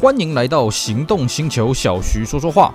欢迎来到行动星球，小徐说说话。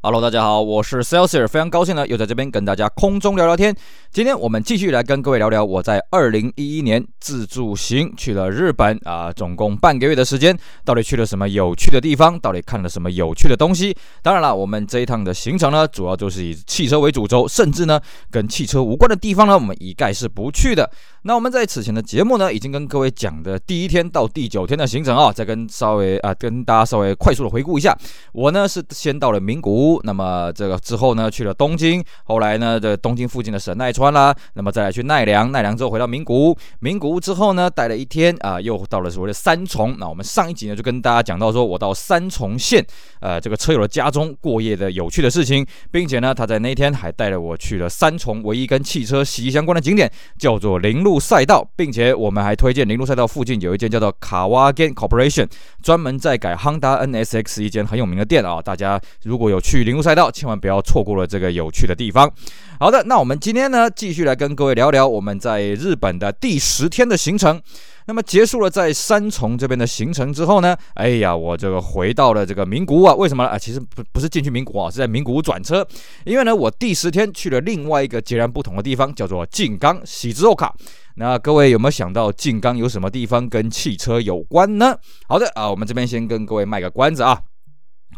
Hello，大家好，我是 Celsius，非常高兴呢，又在这边跟大家空中聊聊天。今天我们继续来跟各位聊聊我在二零一一年自助行去了日本啊，总共半个月的时间，到底去了什么有趣的地方？到底看了什么有趣的东西？当然了，我们这一趟的行程呢，主要就是以汽车为主轴，甚至呢，跟汽车无关的地方呢，我们一概是不去的。那我们在此前的节目呢，已经跟各位讲的第一天到第九天的行程啊，再跟稍微啊，跟大家稍微快速的回顾一下。我呢是先到了名古屋。那么这个之后呢，去了东京，后来呢，这东京附近的神奈川啦，那么再来去奈良，奈良之后回到名古屋，名古屋之后呢，待了一天啊、又到了所谓的三重。那我们上一集呢，就跟大家讲到说，我到三重县呃这个车友的家中过夜的有趣的事情，并且呢，他在那天还带了我去了三重唯一跟汽车息息相关的景点，叫做铃鹿赛道，并且我们还推荐铃鹿赛道附近有一间叫做卡瓦 g n Corporation，专门在改 Honda NSX 一间很有名的店啊，大家如果有去铃鹿赛道，千万不要错过了这个有趣的地方。好的，那我们今天呢，继续来跟各位聊聊我们在日本的第十天的行程。那么结束了在三重这边的行程之后呢，哎呀，我这个回到了这个名古屋啊。为什么啊？其实不不是进去名古屋啊，是在名古屋转车。因为呢，我第十天去了另外一个截然不同的地方，叫做静冈喜之冈。那各位有没有想到静冈有什么地方跟汽车有关呢？好的啊，我们这边先跟各位卖个关子啊。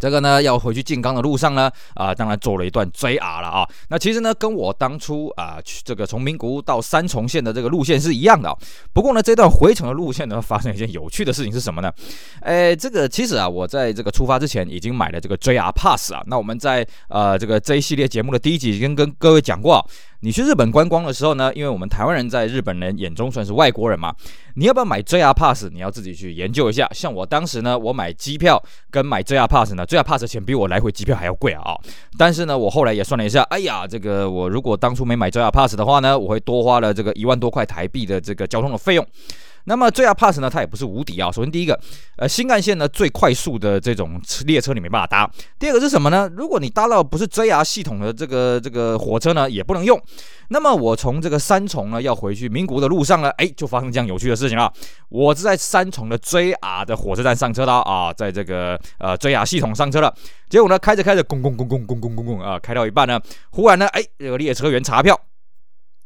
这个呢，要回去静冈的路上呢，啊，当然走了一段 JR 了啊。那其实呢，跟我当初啊去这个从名古屋到三重县的这个路线是一样的。不过呢，这段回程的路线呢，发生一件有趣的事情是什么呢？哎，这个其实啊，我在这个出发之前已经买了这个 JR Pass 啊。那我们在呃这个这一系列节目的第一集已经跟各位讲过。你去日本观光的时候呢，因为我们台湾人在日本人眼中算是外国人嘛，你要不要买 JR Pass？你要自己去研究一下。像我当时呢，我买机票跟买 JR Pass 呢，JR Pass 的钱比我来回机票还要贵啊！但是呢，我后来也算了一下，哎呀，这个我如果当初没买 JR Pass 的话呢，我会多花了这个一万多块台币的这个交通的费用。那么 JR Pass 呢，它也不是无敌啊。首先第一个，呃，新干线呢最快速的这种列车你没办法搭。第二个是什么呢？如果你搭到不是 JR 系统的这个这个火车呢，也不能用。那么我从这个三重呢要回去名古屋的路上呢，哎，就发生这样有趣的事情了。我是在三重的 JR 的火车站上车的啊，在这个呃 JR 系统上车了。结果呢，开着开着，咣咣咣咣咣咣咣咣啊，开到一半呢，忽然呢，哎，这个列车员查票。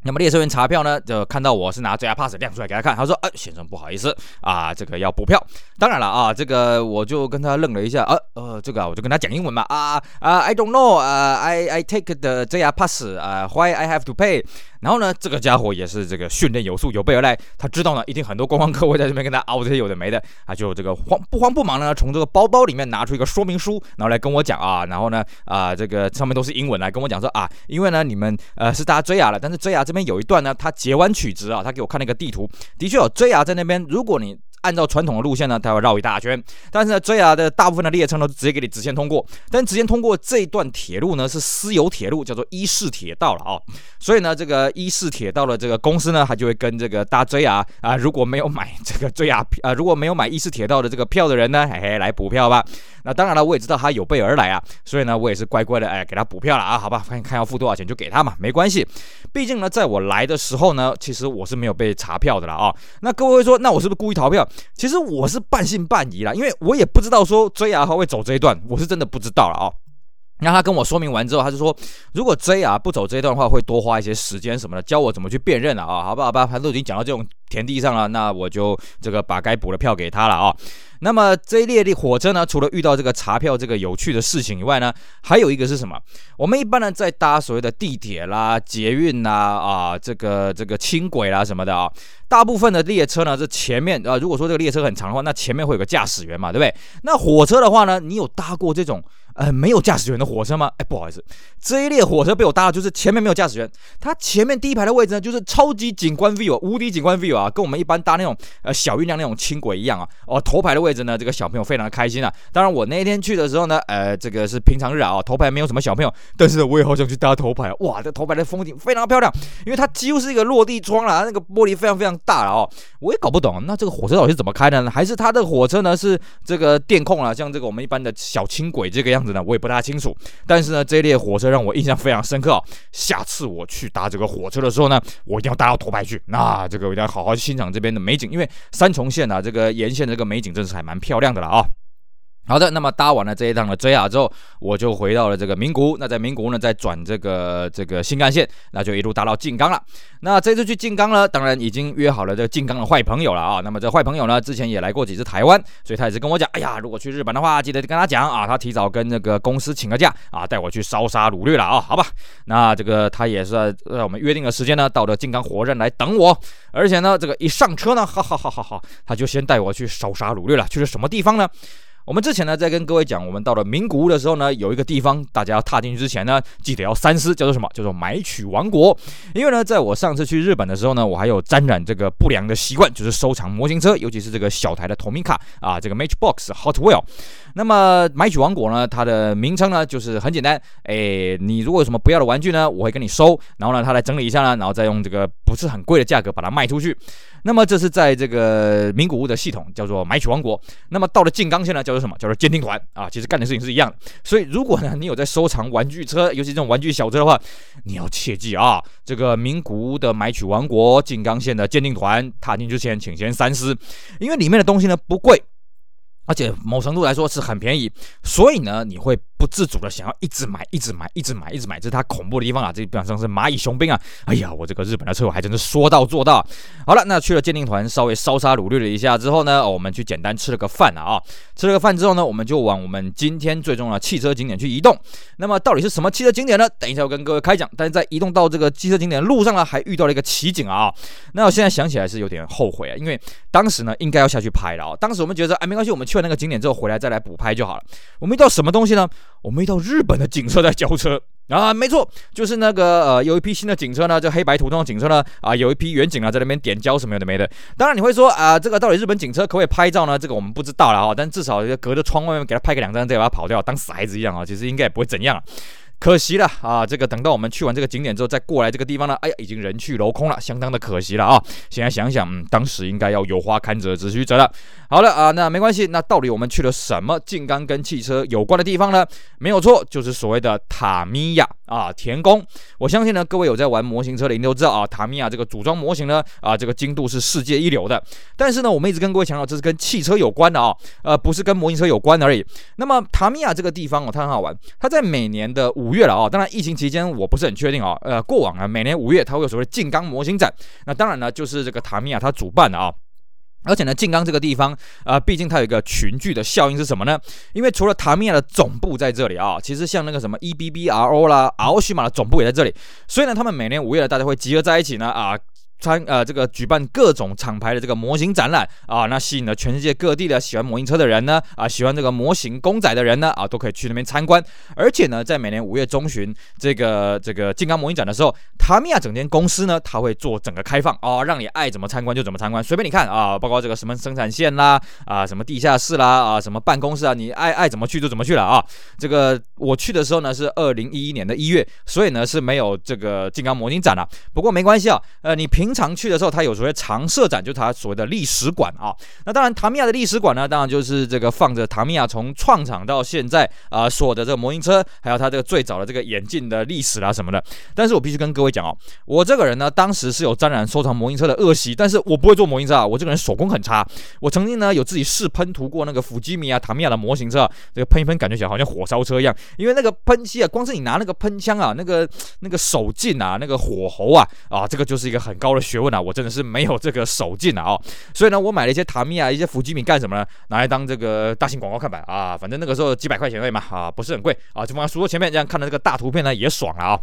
那么列车员查票呢，就看到我是拿 JR Pass 亮出来给他看，他说：“哎，先生不好意思啊，这个要补票。当然了啊，这个我就跟他愣了一下，呃呃，这个啊，我就跟他讲英文嘛，啊啊，I don't know，啊，I I take the JR Pass，啊，why I have to pay？” 然后呢，这个家伙也是这个训练有素，有备而来。他知道呢，一定很多观光客会在这边跟他凹这些有的没的，啊就这个慌不慌不忙呢，从这个包包里面拿出一个说明书，然后来跟我讲啊，然后呢啊，这个上面都是英文来跟我讲说啊，因为呢你们呃是搭 JR 了，但是 JR 这这边有一段呢，他截完曲直啊，他给我看那个地图，的确有 JR 在那边，如果你。按照传统的路线呢，它会绕一大圈。但是呢，JR 的大部分的列车呢，直接给你直线通过。但直线通过这段铁路呢，是私有铁路，叫做伊势铁道了啊、所以呢，这个伊势铁道的这个公司呢，它就会跟这个大 JR 啊，如果没有买这个 JR 啊，如果没有买伊势铁道的这个票的人呢，嘿嘿，来补票吧。那当然了，我也知道他有备而来啊，所以呢，我也是乖乖的哎，给他补票了啊。好吧，看看要付多少钱就给他嘛，没关系。毕竟呢，在我来的时候呢，其实我是没有被查票的了啊、那各位会说，那我是不是故意逃票？其实我是半信半疑啦，因为我也不知道说追牙花会走这一段，我是真的不知道了啊、那他跟我说明完之后，他就说，如果 J 啊不走这一段的话，会多花一些时间什么的，教我怎么去辨认了啊。好吧，好吧，他都已经讲到这种田地上了，那我就这个把该补的票给他了啊、那么这一列的火车呢，除了遇到这个查票这个有趣的事情以外呢，还有一个是什么？我们一般呢在搭所谓的地铁啦、捷运啦啊，这个这个轻轨啦什么的啊，大部分的列车呢，这前面啊，如果说这个列车很长的话，那前面会有个驾驶员嘛，对不对？那火车的话呢，你有搭过这种呃没有驾驶员的火车吗？哎，不好意思，这一列火车被我搭的就是前面没有驾驶员，它前面第一排的位置呢，就是超级景观 view，无敌景观 view 啊，跟我们一般搭那种呃小运量那种轻轨一样啊，哦，头排的位置。呢，这个小朋友非常的开心啊。当然，我那天去的时候呢，呃，这个是平常日啊，头排没有什么小朋友，但是我也好想去搭头排。哇，这头排的风景非常漂亮，因为它几乎是一个落地窗啦，那个玻璃非常非常大了哦。我也搞不懂，那这个火车到底是怎么开的呢？还是它的火车呢是这个电控啊，像这个我们一般的小轻轨这个样样子呢？我也不大清楚。但是呢，这列火车让我印象非常深刻。下次我去搭这个火车的时候呢，我一定要搭到头排去。那这个我一定要好好欣赏这边的美景，因为三重县啊，这个沿线的这个美景真是还蛮漂亮的了啊。好的，那么搭完了这一趟的 JR 之后，我就回到了这个名古屋。那在名古屋呢，再转这个这个新干线，那就一路搭到静冈了。那这次去静冈呢，当然已经约好了这个静冈的坏朋友了啊。那么这坏朋友呢，之前也来过几次台湾，所以他也是跟我讲，哎呀，如果去日本的话，记得跟他讲啊，他提早跟那个公司请个假啊，带我去烧杀掳掠了啊。好吧，那这个他也是在我们约定的时间呢，到了静冈火车站来等我。而且呢，这个一上车呢，哈哈哈哈哈，他就先带我去烧杀掳掠了。去了什么地方呢？我们之前呢，在跟各位讲，我们到了名古屋的时候呢，有一个地方，大家要踏进去之前呢，记得要三思，叫做什么？叫做买取王国。因为呢，在我上次去日本的时候呢，我还有沾染这个不良的习惯，就是收藏模型车，尤其是这个小台的 Tomica 啊，这个 Matchbox Hot Wheel。那么买取王国呢，它的名称呢，就是很简单，哎，你如果有什么不要的玩具呢，我会跟你收，然后呢，他来整理一下呢，然后再用这个不是很贵的价格把它卖出去。那么这是在这个名古屋的系统叫做买取王国。那么到了静冈县呢，叫做什么？叫做鉴定团啊。其实干的事情是一样的。所以如果呢你有在收藏玩具车，尤其这种玩具小车的话，你要切记啊，这个名古屋的买取王国静冈县的鉴定团踏进之前，请先三思，因为里面的东西呢不贵，而且某程度来说是很便宜，所以呢你会。不自主的想要一直买，一直买，一直买，一直买，这是它恐怖的地方啊！这基本上是蚂蚁雄兵啊！哎呀，我这个日本的车友还真是说到做到。好了，那去了鉴定团，稍微烧杀掳掠了一下之后呢，我们去简单吃了个饭啊。吃了个饭之后呢，我们就往我们今天最重要的汽车景点去移动。那么到底是什么汽车景点呢？等一下我跟各位开讲。但是在移动到这个汽车景点的路上呢，还遇到了一个奇景啊！那我现在想起来是有点后悔啊，因为当时呢应该要下去拍了啊。当时我们觉得哎没关系，我们去去了那个景点之后回来再来补拍就好了。我们遇到什么东西呢？我们遇到日本的警车在交车啊，没错，就是那个呃，有一批新的警车呢，就黑白图通的警车呢，啊，有一批远景啊在那边点交什么有的没的。当然你会说啊，这个到底日本警车可不可以拍照呢？这个我们不知道了啊，但至少隔着窗外面给他拍个两张，再把他跑掉，当死孩子一样啊，其实应该也不会怎样。可惜了啊！这个等到我们去完这个景点之后，再过来这个地方呢，哎呀，已经人去楼空了，相当的可惜了啊！现在想想，嗯，当时应该要有花堪折直须折了。好了啊，那没关系。那到底我们去了什么静冈跟汽车有关的地方呢？没有错，就是所谓的塔米亚啊，田宫。我相信呢，各位有在玩模型车的，你都知道啊，塔米亚这个组装模型呢，啊，这个精度是世界一流的。但是呢，我们一直跟各位强调，这是跟汽车有关的啊，呃，不是跟模型车有关而已。那么塔米亚这个地方哦，它很好玩，它在每年的五月了啊，当然疫情期间我不是很确定啊，呃，过往啊，每年五月它会有所谓的静冈模型展，那当然呢，就是这个塔米亚它主办的啊。而且呢，静冈这个地方啊，毕竟它有一个群聚的效应是什么呢？因为除了塔米亚的总部在这里啊，其实像那个什么 EBBRO 啦、Aoshima 的总部也在这里，所以呢，他们每年五月大家会集合在一起呢啊。参呃这个举办各种厂牌的这个模型展览啊，那吸引了全世界各地的喜欢模型车的人呢啊，喜欢这个模型公仔的人呢啊，都可以去那边参观。而且呢，在每年五月中旬这个这个静冈模型展的时候，塔米亚整间公司呢，它会做整个开放啊，让你爱怎么参观就怎么参观，随便你看啊，包括这个什么生产线啦啊，什么地下室啦啊，什么办公室啊，你爱爱怎么去就怎么去了啊。这个我去的时候呢是二零一一年的一月，所以呢是没有这个静冈模型展了。不过没关系啊，呃，你平。常去的时候，它有所谓常设展，就是它所谓的历史馆啊。那当然，塔米亚的历史馆呢，当然就是这个放着塔米亚从创厂到现在啊、所有的这个模型车，还有它这个最早的这个演进的历史啦什么的。但是我必须跟各位讲哦，我这个人呢，当时是有沾染收藏模型车的恶习，但是我不会做模型车啊，我这个人手工很差。我曾经呢有自己试喷涂过那个富基米啊、塔米亚的模型车，这个喷一喷，感觉起来好像火烧车一样，因为那个喷漆啊，光是你拿那个喷枪啊，那个那个手劲啊，那个火候啊，啊，这个就是一个很高的。学问啊，我真的是没有这个手劲啊，哦，所以呢，我买了一些塔米啊，一些伏击米干什么呢？拿来当这个大型广告看板啊，反正那个时候几百块钱而已嘛，啊，不是很贵啊，就放在书桌前面这样看的这个大图片呢，也爽了啊。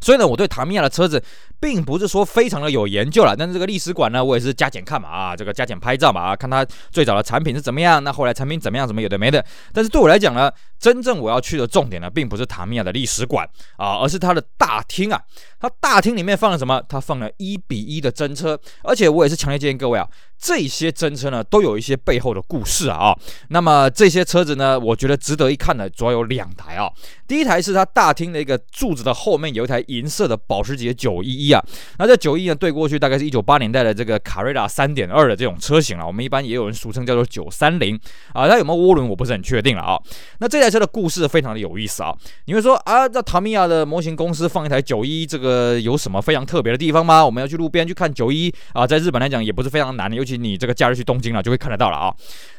所以呢，我对塔米亚的车子并不是说非常的有研究了，但是这个历史馆呢，我也是加减看嘛啊，这个加减拍照嘛啊，看它最早的产品是怎么样，那后来产品怎么样，怎么有的没的。但是对我来讲呢，真正我要去的重点呢，并不是塔米亚的历史馆啊，而是它的大厅啊。它大厅里面放了什么？它放了一比一的真车，而且我也是强烈建议各位啊，这些真车呢，都有一些背后的故事啊。那么这些车子呢，我觉得值得一看的主要有两台啊。第一台是它大厅的一个柱子的后面有一台银色的保时捷911啊。那这911呢，对过去大概是一九八年代的这个卡瑞拉3.2的这种车型了。我们一般也有人俗称叫做930啊。它有没有涡轮，我不是很确定了啊。那这台车的故事非常的有意思啊。你会说啊，这塔米亚的模型公司放一台911，这个有什么非常特别的地方吗？我们要去路边去看911啊，在日本来讲也不是非常难的，尤你这个假日去东京了，就会看得到了啊。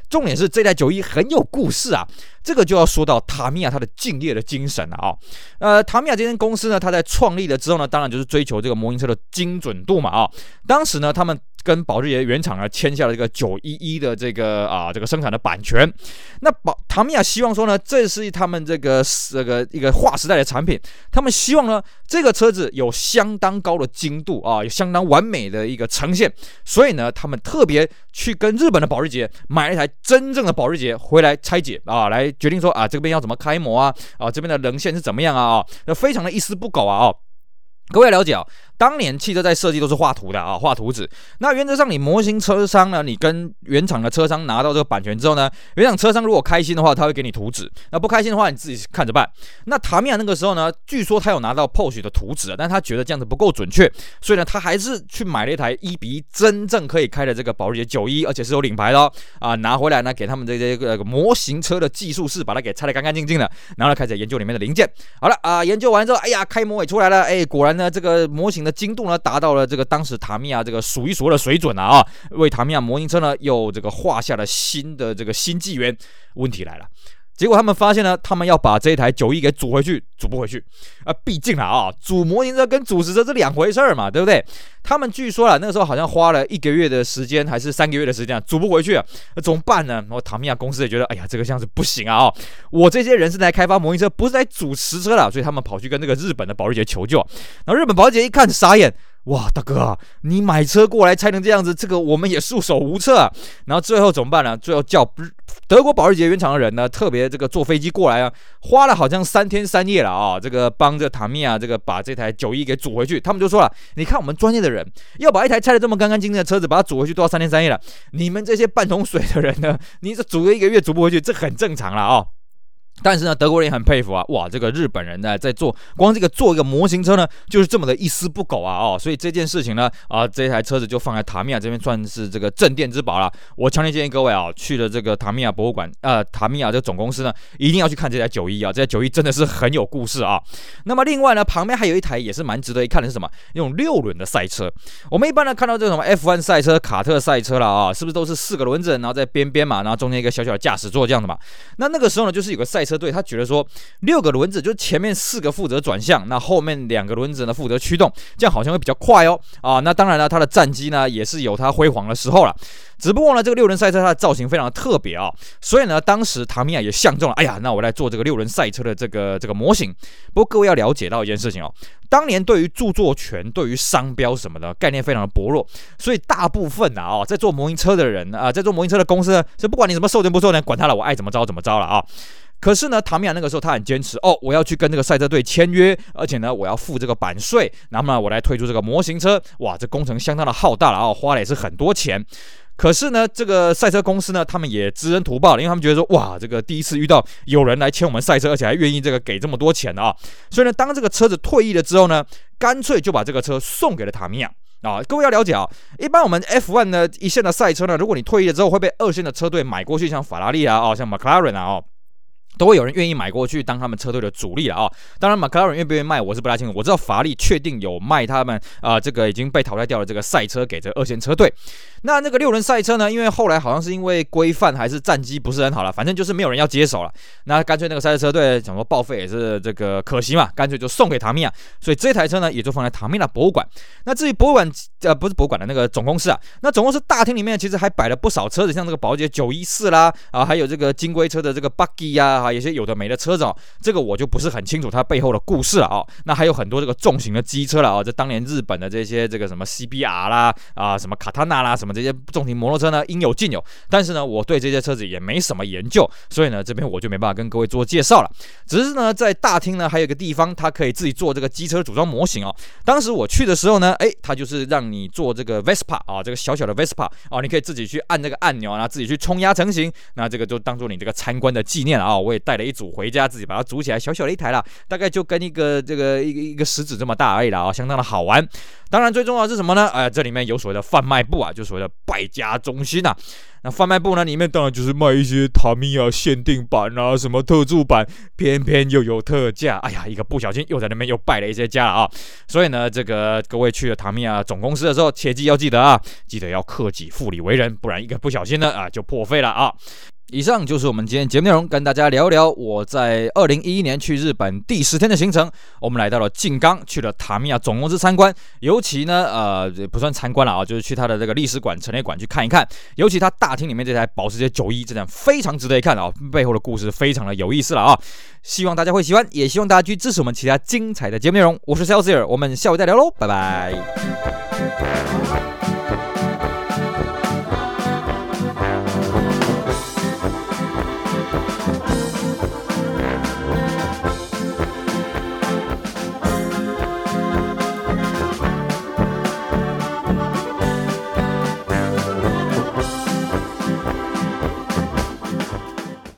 重点是这台九一很有故事啊，这个就要说到塔米亚它的敬业的精神了啊。呃，塔米亚这间公司呢，它在创立了之后呢，当然就是追求这个模型车的精准度嘛啊。当时呢，他们。跟保时捷原厂呢签下了这个九一一的这个啊这个生产的版权，那保塔米亚希望说呢，这是他们这个这个一个划时代的产品，他们希望呢这个车子有相当高的精度啊，有相当完美的一个呈现，所以呢他们特特别去跟日本的保时捷买了一台真正的保时捷回来拆解啊，来决定说啊这边要怎么开模啊啊这边的棱线是怎么样啊啊，那非常的一丝不苟啊啊，各位了解啊。当年汽车在设计都是画图的啊，画图纸。那原则上，你模型车商呢，你跟原厂的车商拿到这个版权之后呢，原厂车商如果开心的话，他会给你图纸；那不开心的话，你自己看着办。那塔米亚那个时候呢，据说他有拿到 pose 的图纸，但他觉得这样子不够准确，所以呢，他还是去买了一台一比一真正可以开的这个保时捷911，而且是有领牌的哦啊，拿回来呢，给他们这些个模型车的技术室把它给拆得干干净净的，然后呢，开始研究里面的零件。好了啊，研究完之后，哎呀，开模也出来了，哎，果然呢，这个模型的。精度呢，达到了这个当时塔米亚这个数一数二的水准了啊，为塔米亚模型车呢又这个画下了新的这个新纪元。问题来了。结果他们发现呢，他们要把这一台九一给组回去，组不回去啊！毕竟啊，组模型车跟组实车是两回事儿嘛，对不对？他们据说啊，那个时候好像花了一个月的时间，还是三个月的时间，啊组不回去啊，那怎么办呢？然后塔米亚公司也觉得，哎呀，这个这样子不行啊！哦，我这些人是来开发模型车，不是来组实车的，所以他们跑去跟那个日本的保时捷求救。然后日本保时捷一看，傻眼。哇，大哥，你买车过来拆成这样子，这个我们也束手无策啊。然后最后怎么办呢？最后叫德国保时捷原厂的人呢，特别这个坐飞机过来啊，花了好像三天三夜了啊，这个帮着塔米亚这个把这台九一给组回去。他们就说了，你看我们专业的人要把一台拆得这么干干净净的车子把它组回去，都要三天三夜了。你们这些半桶水的人呢，你这组个一个月组不回去，这很正常了啊。但是呢，德国人也很佩服啊，哇，这个日本人呢，在做光这个做一个模型车呢，就是这么的一丝不苟啊，哦，所以这件事情呢，啊，这台车子就放在塔米亚这边算是这个镇店之宝了。我强烈建议各位啊，去了这个塔米亚博物馆，呃，塔米亚这个总公司呢，一定要去看这台九一啊，这台九一真的是很有故事啊。那么另外呢，旁边还有一台也是蛮值得一看的是什么？用六轮的赛车。我们一般呢看到这种什么 F1 赛车、卡特赛车了啊，是不是都是四个轮子，然后在边边嘛，然后中间一个小小的驾驶座这样的嘛？那那个时候呢，就是有个赛车队，他觉得说六个轮子就是前面四个负责转向，那后面两个轮子呢负责驱动，这样好像会比较快哦。啊，那当然了，它的战机呢也是有它辉煌的时候了。只不过呢，这个六轮赛车它的造型非常的特别啊，所以呢，当时唐米亚也相中了。哎呀，那我来做这个六轮赛车的这个这个模型。不过各位要了解到一件事情哦，当年对于著作权、对于商标什么的概念非常的薄弱，所以大部分啊，在做模型车的人啊，在做模型车的公司呢，是不管你什么授权不授权，管他了，我爱怎么着怎么着了啊。可是呢，塔米亚那个时候他很坚持哦，我要去跟这个赛车队签约，而且呢，我要付这个版税，那么我来推出这个模型车，哇，这工程相当的浩大了啊，花了也是很多钱。可是呢，这个赛车公司呢，他们也知恩图报，因为他们觉得说，哇，这个第一次遇到有人来签我们赛车，而且还愿意这个给这么多钱的啊。所以呢，当这个车子退役了之后呢，干脆就把这个车送给了塔米亚啊。各位要了解啊，一般我们 F1 呢一线的赛车呢，如果你退役了之后会被二线的车队买过去，像法拉利啊，哦，像 McLaren 啊，哦。都会有人愿意买过去当他们车队的主力了啊、当然，马克拉伦愿不愿意卖，我是不太清楚。我知道法拉利确定有卖他们啊、这个已经被淘汰掉的这个赛车给这个二线车队。那那个六轮赛车呢？因为后来好像是因为规范还是战绩不是很好了，反正就是没有人要接手了。那干脆那个赛车车队想说报废也是这个可惜嘛，干脆就送给塔米亚。所以这台车呢，也就放在塔米亚博物馆。那至于博物馆呃不是博物馆的那个总公司啊，那总公司大厅里面其实还摆了不少车子，像这个保时捷914啦啊，还有这个金龟车的这个 Buggy 呀。啊，一些有的没的车子哦，这个我就不是很清楚它背后的故事了哦。那还有很多这个重型的机车了啊，这当年日本的这些这个什么 CBR 啦啊，什么卡塔纳啦，什么这些重型摩托车呢，应有尽有。但是呢，我对这些车子也没什么研究，所以呢，这边我就没办法跟各位做介绍了。只是呢，在大厅呢，还有一个地方，它可以自己做这个机车组装模型哦。当时我去的时候呢，诶，它就是让你做这个 Vespa 啊，这个小小的 Vespa 啊，你可以自己去按这个按钮啊，自己去冲压成型。那这个就当做你这个参观的纪念了啊。我也带了一组回家，自己把它组起来，小小的一台啦，大概就跟一个这个一个一个食指这么大而已啦啊，相当的好玩。当然，最重要的是什么呢？哎、呃，这里面有所谓的贩卖部啊，就所谓的败家中心呐、啊。那贩卖部呢，里面当然就是卖一些塔米亚限定版啊，什么特注版，偏偏又有特价。哎呀，一个不小心又在那边又败了一些家啊。所以呢，这个各位去了塔米亚总公司的时候，切记要记得啊，记得要克己复礼为人，不然一个不小心呢啊就破费了啊。以上就是我们今天节目内容，跟大家聊聊我在二零一一年去日本第十天的行程。我们来到了静冈，去了塔米亚总公司参观。尤其呢，呃，不算参观了啊，就是去他的这个历史馆、陈列馆去看一看。尤其他大厅里面这台保时捷九一，这辆非常值得一看啊，背后的故事非常的有意思了啊。希望大家会喜欢，也希望大家去支持我们其他精彩的节目内容。我是 Celsius，我们下回再聊喽，拜拜。